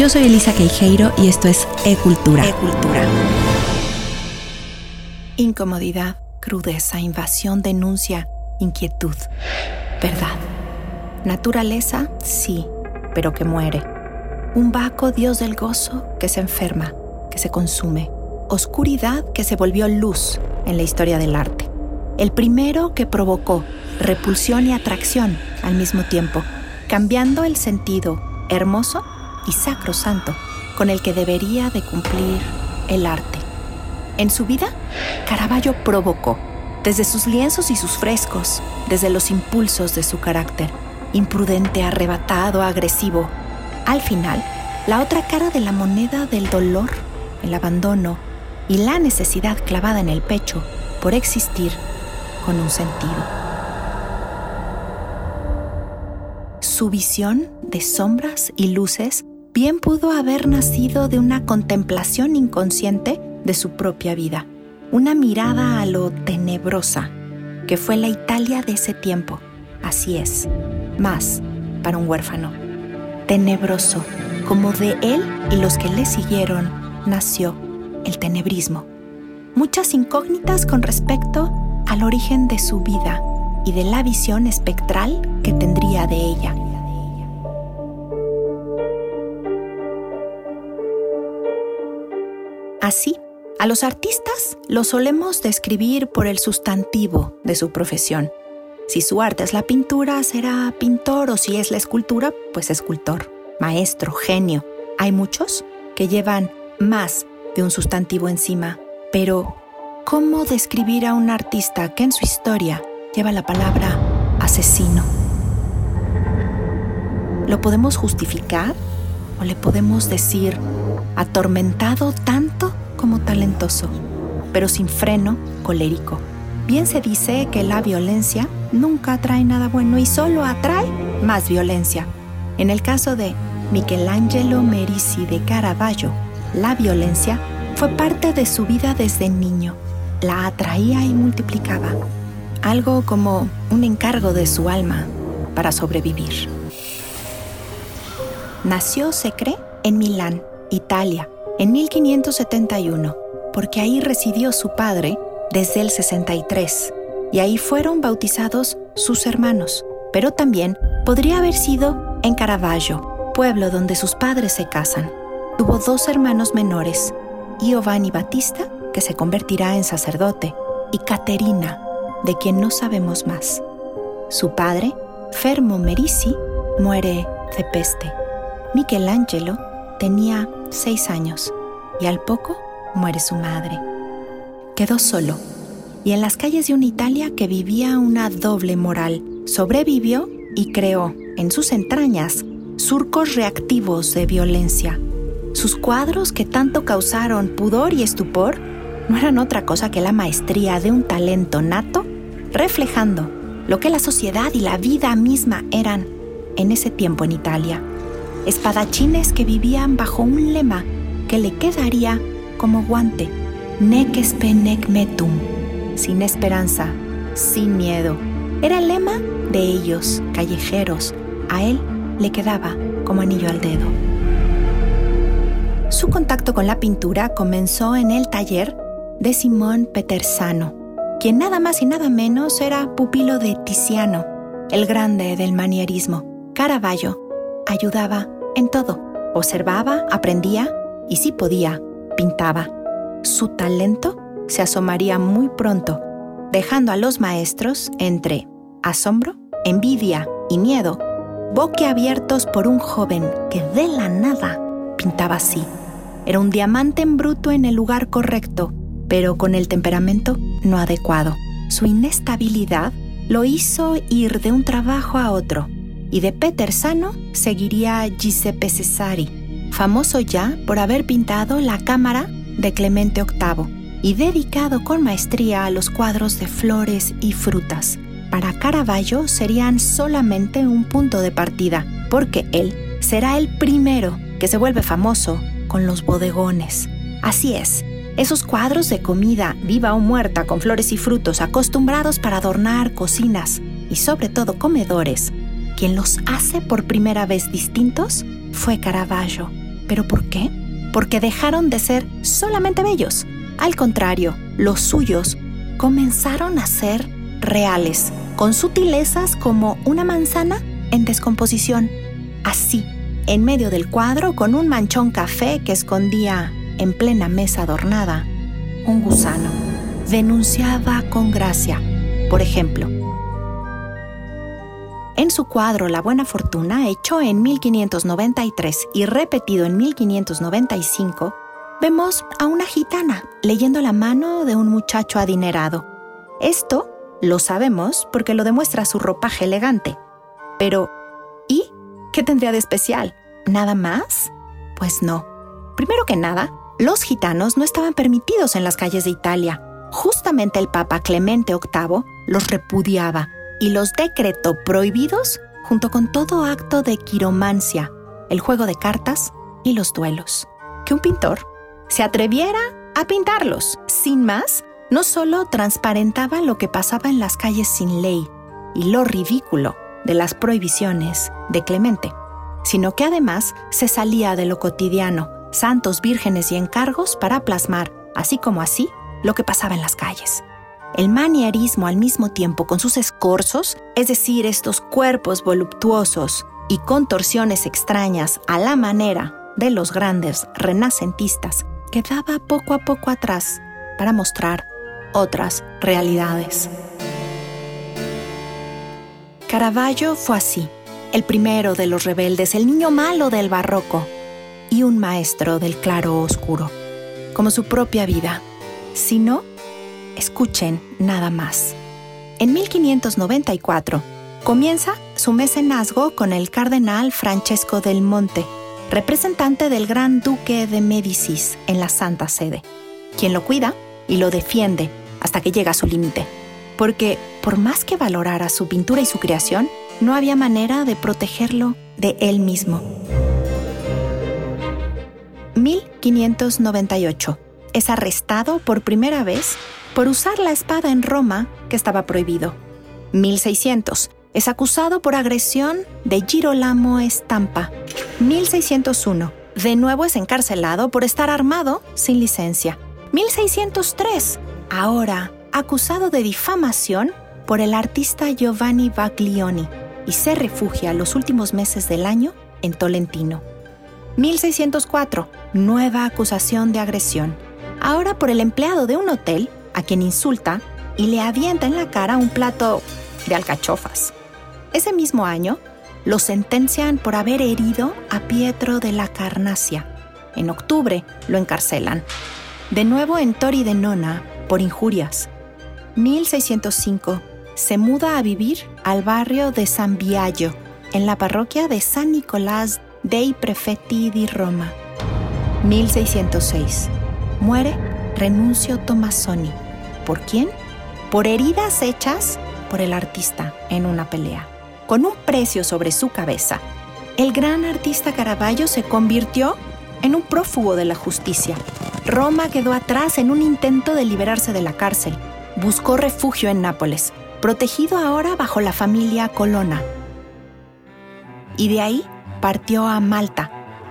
Yo soy Elisa Queijeiro y esto es E-Cultura. E-Cultura. Incomodidad, crudeza, invasión, denuncia, inquietud. Verdad. Naturaleza, sí, pero que muere. Un vaco dios del gozo que se enferma, que se consume. Oscuridad que se volvió luz en la historia del arte. El primero que provocó repulsión y atracción al mismo tiempo, cambiando el sentido hermoso y sacrosanto con el que debería de cumplir el arte. En su vida, Caravaggio provocó, desde sus lienzos y sus frescos, desde los impulsos de su carácter, imprudente, arrebatado, agresivo. Al final, la otra cara de la moneda del dolor, el abandono y la necesidad clavada en el pecho por existir con un sentido. Su visión de sombras y luces bien pudo haber nacido de una contemplación inconsciente de su propia vida, una mirada a lo tenebrosa, que fue la Italia de ese tiempo. Así es, más para un huérfano. Tenebroso, como de él y los que le siguieron, nació el tenebrismo. Muchas incógnitas con respecto al origen de su vida y de la visión espectral que tendría de ella. Así, a los artistas los solemos describir por el sustantivo de su profesión. Si su arte es la pintura, será pintor o si es la escultura, pues escultor, maestro, genio. Hay muchos que llevan más de un sustantivo encima, pero ¿cómo describir a un artista que en su historia lleva la palabra asesino? ¿Lo podemos justificar o le podemos decir atormentado tanto como talentoso, pero sin freno colérico? Bien se dice que la violencia nunca trae nada bueno y solo atrae más violencia. En el caso de Michelangelo Merisi de Caravaggio, la violencia fue parte de su vida desde niño. La atraía y multiplicaba, algo como un encargo de su alma para sobrevivir. Nació, se cree, en Milán, Italia, en 1571, porque ahí residió su padre desde el 63, y ahí fueron bautizados sus hermanos, pero también podría haber sido en Caravaggio, pueblo donde sus padres se casan. Tuvo dos hermanos menores, Giovanni Battista, que se convertirá en sacerdote, y Caterina, de quien no sabemos más. Su padre, Fermo Merisi, muere de peste. Michelangelo tenía seis años y al poco muere su madre. Quedó solo y en las calles de una Italia que vivía una doble moral, sobrevivió y creó en sus entrañas surcos reactivos de violencia. Sus cuadros que tanto causaron pudor y estupor no eran otra cosa que la maestría de un talento nato, reflejando lo que la sociedad y la vida misma eran en ese tiempo en Italia espadachines que vivían bajo un lema que le quedaría como guante, nec espe nec metum, sin esperanza, sin miedo. Era el lema de ellos, callejeros. A él le quedaba como anillo al dedo. Su contacto con la pintura comenzó en el taller de Simón Petersano, quien nada más y nada menos era pupilo de Tiziano, el grande del manierismo. Caravaggio ayudaba en todo. Observaba, aprendía y si podía, pintaba. Su talento se asomaría muy pronto, dejando a los maestros entre asombro, envidia y miedo, boquiabiertos por un joven que de la nada pintaba así. Era un diamante en bruto en el lugar correcto, pero con el temperamento no adecuado. Su inestabilidad lo hizo ir de un trabajo a otro y de Peter Sano seguiría Giuseppe Cesari, famoso ya por haber pintado la cámara de Clemente VIII y dedicado con maestría a los cuadros de flores y frutas. Para Caravaggio serían solamente un punto de partida, porque él será el primero que se vuelve famoso con los bodegones. Así es, esos cuadros de comida viva o muerta con flores y frutos acostumbrados para adornar cocinas y sobre todo comedores quien los hace por primera vez distintos fue Caravaggio. ¿Pero por qué? Porque dejaron de ser solamente bellos. Al contrario, los suyos comenzaron a ser reales, con sutilezas como una manzana en descomposición. Así, en medio del cuadro, con un manchón café que escondía en plena mesa adornada, un gusano denunciaba con gracia, por ejemplo, en su cuadro La Buena Fortuna, hecho en 1593 y repetido en 1595, vemos a una gitana leyendo la mano de un muchacho adinerado. Esto lo sabemos porque lo demuestra su ropaje elegante. Pero, ¿y qué tendría de especial? ¿Nada más? Pues no. Primero que nada, los gitanos no estaban permitidos en las calles de Italia. Justamente el Papa Clemente VIII los repudiaba y los decretó prohibidos junto con todo acto de quiromancia, el juego de cartas y los duelos. Que un pintor se atreviera a pintarlos, sin más, no solo transparentaba lo que pasaba en las calles sin ley y lo ridículo de las prohibiciones de Clemente, sino que además se salía de lo cotidiano, santos, vírgenes y encargos para plasmar, así como así, lo que pasaba en las calles. El manierismo al mismo tiempo con sus escorzos, es decir, estos cuerpos voluptuosos y contorsiones extrañas a la manera de los grandes renacentistas, quedaba poco a poco atrás para mostrar otras realidades. Caravaggio fue así, el primero de los rebeldes, el niño malo del barroco y un maestro del claro oscuro, como su propia vida. Si no, escuchen nada más. En 1594 comienza su mecenazgo con el cardenal Francesco del Monte, representante del gran duque de Médicis en la Santa Sede, quien lo cuida y lo defiende hasta que llega a su límite, porque por más que valorara su pintura y su creación, no había manera de protegerlo de él mismo. 1598. Es arrestado por primera vez por usar la espada en Roma, que estaba prohibido. 1600. Es acusado por agresión de Girolamo Estampa. 1601. De nuevo es encarcelado por estar armado sin licencia. 1603. Ahora acusado de difamación por el artista Giovanni Baglioni y se refugia los últimos meses del año en Tolentino. 1604. Nueva acusación de agresión. Ahora por el empleado de un hotel a quien insulta y le avienta en la cara un plato de alcachofas. Ese mismo año, lo sentencian por haber herido a Pietro de la Carnacia. En octubre lo encarcelan. De nuevo en Tori de Nona por injurias. 1605 se muda a vivir al barrio de San Biagio, en la parroquia de San Nicolás dei Prefetti di Roma. 1606 muere Renuncio Tomasoni. ¿Por quién? Por heridas hechas por el artista en una pelea. Con un precio sobre su cabeza, el gran artista Caravaggio se convirtió en un prófugo de la justicia. Roma quedó atrás en un intento de liberarse de la cárcel. Buscó refugio en Nápoles, protegido ahora bajo la familia Colonna. Y de ahí partió a Malta,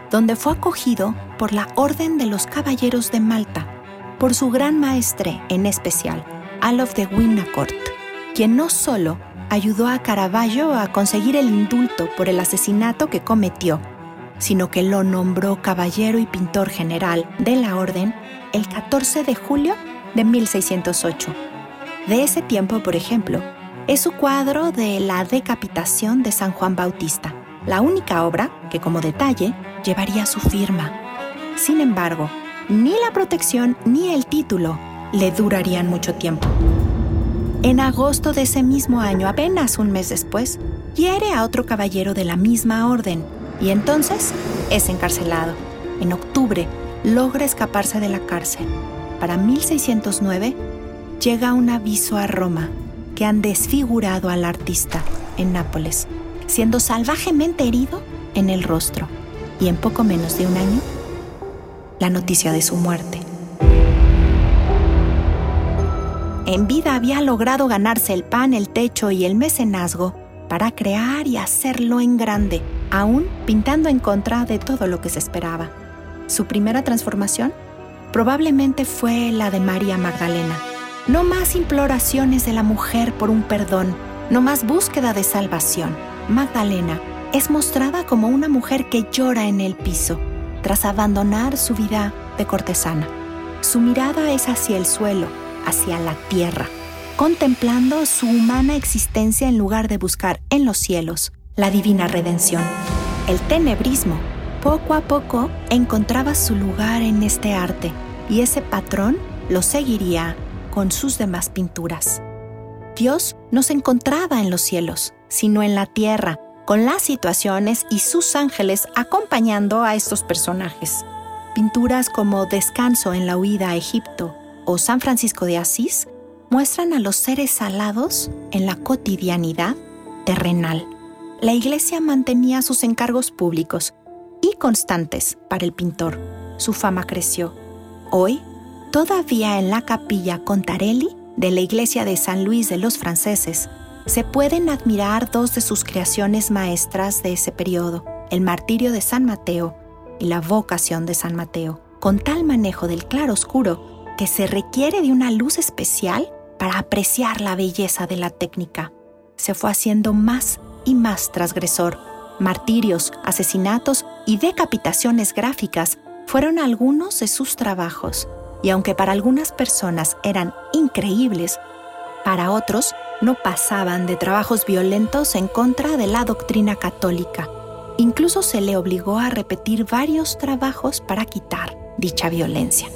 donde fue acogido por la Orden de los Caballeros de Malta, por su gran maestre en especial, Alof de Winnacourt, quien no solo ayudó a Caravaggio a conseguir el indulto por el asesinato que cometió, sino que lo nombró caballero y pintor general de la Orden el 14 de julio de 1608. De ese tiempo, por ejemplo, es su cuadro de la decapitación de San Juan Bautista, la única obra que como detalle llevaría su firma. Sin embargo, ni la protección ni el título le durarían mucho tiempo. En agosto de ese mismo año, apenas un mes después, hiere a otro caballero de la misma orden y entonces es encarcelado. En octubre logra escaparse de la cárcel. Para 1609 llega un aviso a Roma que han desfigurado al artista en Nápoles, siendo salvajemente herido en el rostro y en poco menos de un año la noticia de su muerte. En vida había logrado ganarse el pan, el techo y el mecenazgo para crear y hacerlo en grande, aún pintando en contra de todo lo que se esperaba. Su primera transformación probablemente fue la de María Magdalena. No más imploraciones de la mujer por un perdón, no más búsqueda de salvación. Magdalena es mostrada como una mujer que llora en el piso tras abandonar su vida de cortesana. Su mirada es hacia el suelo, hacia la tierra, contemplando su humana existencia en lugar de buscar en los cielos la divina redención. El tenebrismo poco a poco encontraba su lugar en este arte y ese patrón lo seguiría con sus demás pinturas. Dios no se encontraba en los cielos, sino en la tierra, con las situaciones y sus ángeles acompañando a estos personajes. Pinturas como Descanso en la huida a Egipto o San Francisco de Asís muestran a los seres alados en la cotidianidad terrenal. La iglesia mantenía sus encargos públicos y constantes para el pintor. Su fama creció. Hoy, todavía en la capilla Contarelli de la iglesia de San Luis de los Franceses, se pueden admirar dos de sus creaciones maestras de ese periodo, el martirio de San Mateo y la vocación de San Mateo, con tal manejo del claro oscuro que se requiere de una luz especial para apreciar la belleza de la técnica. Se fue haciendo más y más transgresor martirios, asesinatos y decapitaciones gráficas fueron algunos de sus trabajos, y aunque para algunas personas eran increíbles, para otros no pasaban de trabajos violentos en contra de la doctrina católica. Incluso se le obligó a repetir varios trabajos para quitar dicha violencia.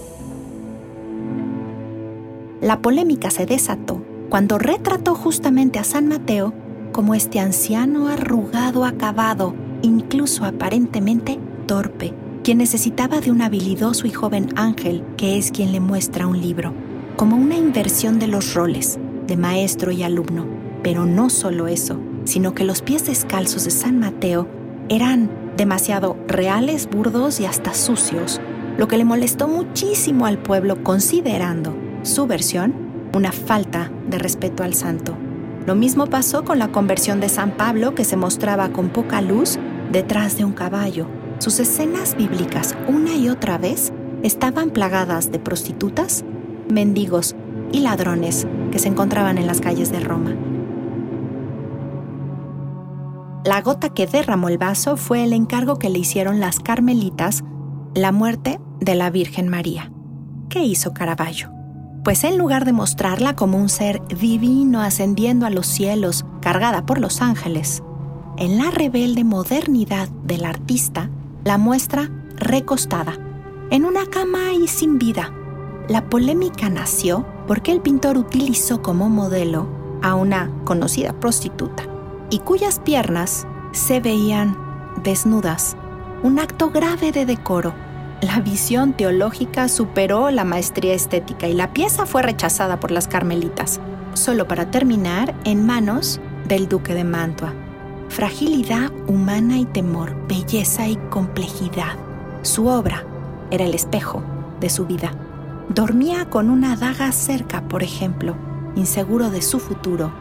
La polémica se desató cuando retrató justamente a San Mateo como este anciano arrugado, acabado, incluso aparentemente torpe, quien necesitaba de un habilidoso y joven ángel que es quien le muestra un libro, como una inversión de los roles maestro y alumno. Pero no solo eso, sino que los pies descalzos de San Mateo eran demasiado reales, burdos y hasta sucios, lo que le molestó muchísimo al pueblo considerando su versión una falta de respeto al santo. Lo mismo pasó con la conversión de San Pablo, que se mostraba con poca luz detrás de un caballo. Sus escenas bíblicas, una y otra vez, estaban plagadas de prostitutas, mendigos y ladrones que se encontraban en las calles de Roma. La gota que derramó el vaso fue el encargo que le hicieron las carmelitas, la muerte de la Virgen María. ¿Qué hizo Caravaggio? pues en lugar de mostrarla como un ser divino ascendiendo a los cielos, cargada por los ángeles, en la rebelde modernidad del artista, la muestra recostada, en una cama y sin vida. La polémica nació porque el pintor utilizó como modelo a una conocida prostituta y cuyas piernas se veían desnudas, un acto grave de decoro la visión teológica superó la maestría estética y la pieza fue rechazada por las carmelitas, solo para terminar en manos del duque de Mantua. Fragilidad humana y temor, belleza y complejidad. Su obra era el espejo de su vida. Dormía con una daga cerca, por ejemplo, inseguro de su futuro,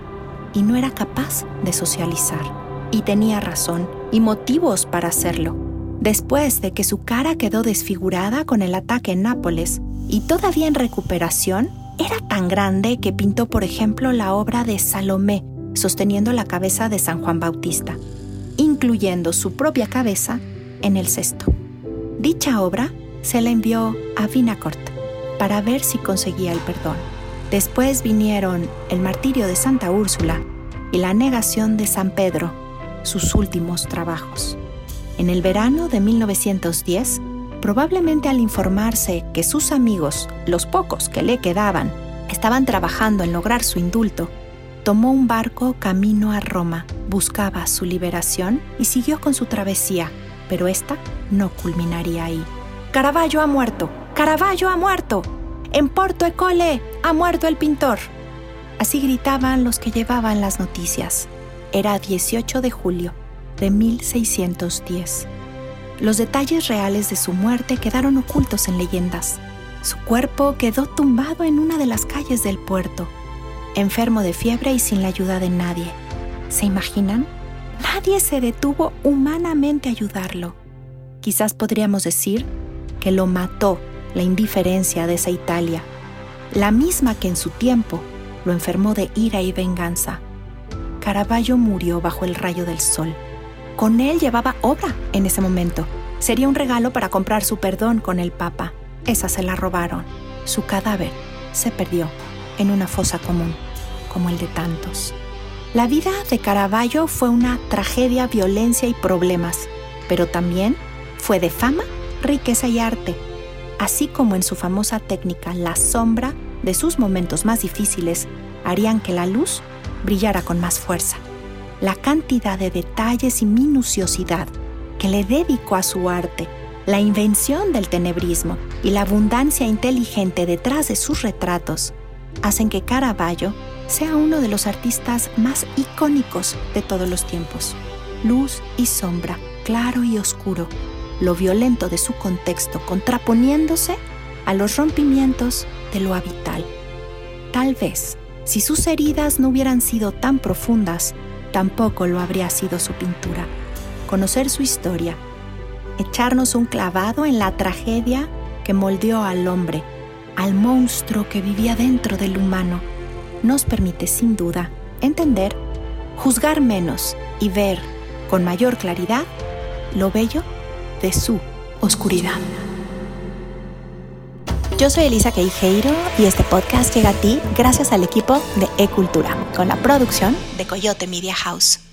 y no era capaz de socializar. Y tenía razón y motivos para hacerlo después de que su cara quedó desfigurada con el ataque en Nápoles y todavía en recuperación, era tan grande que pintó, por ejemplo, la obra de Salomé, sosteniendo la cabeza de San Juan Bautista, incluyendo su propia cabeza en el cesto. Dicha obra se la envió a Vinacourt para ver si conseguía el perdón. Después vinieron el martirio de Santa Úrsula y la negación de San Pedro, sus últimos trabajos. En el verano de 1910, probablemente al informarse que sus amigos, los pocos que le quedaban, estaban trabajando en lograr su indulto, tomó un barco camino a Roma, buscaba su liberación y siguió con su travesía, pero esta no culminaría ahí. Caravaggio ha muerto, Caravaggio ha muerto, en Porto Ecole ha muerto el pintor. Así gritaban los que llevaban las noticias. Era 18 de julio de 1610. Los detalles reales de su muerte quedaron ocultos en leyendas. Su cuerpo quedó tumbado en una de las calles del puerto, enfermo de fiebre y sin la ayuda de nadie. ¿Se imaginan? Nadie se detuvo humanamente a ayudarlo. Quizás podríamos decir que lo mató la indiferencia de esa Italia, la misma que en su tiempo lo enfermó de ira y venganza. Caravaggio murió bajo el rayo del sol. Con él llevaba obra en ese momento. Sería un regalo para comprar su perdón con el Papa. Esa se la robaron. Su cadáver se perdió en una fosa común, como el de tantos. La vida de Caravaggio fue una tragedia, violencia y problemas, pero también fue de fama, riqueza y arte, así como en su famosa técnica la sombra de sus momentos más difíciles harían que la luz brillara con más fuerza. La cantidad de detalles y minuciosidad que le dedicó a su arte, la invención del tenebrismo y la abundancia inteligente detrás de sus retratos hacen que Caravaggio sea uno de los artistas más icónicos de todos los tiempos. Luz y sombra, claro y oscuro, lo violento de su contexto contraponiéndose a los rompimientos de lo habitual. Tal vez, si sus heridas no hubieran sido tan profundas, tampoco lo habría sido su pintura. Conocer su historia, echarnos un clavado en la tragedia que moldeó al hombre, al monstruo que vivía dentro del humano, nos permite sin duda entender, juzgar menos y ver con mayor claridad lo bello de su oscuridad. Yo soy Elisa Queijeiro y este podcast llega a ti gracias al equipo de E-Cultura, con la producción de Coyote Media House.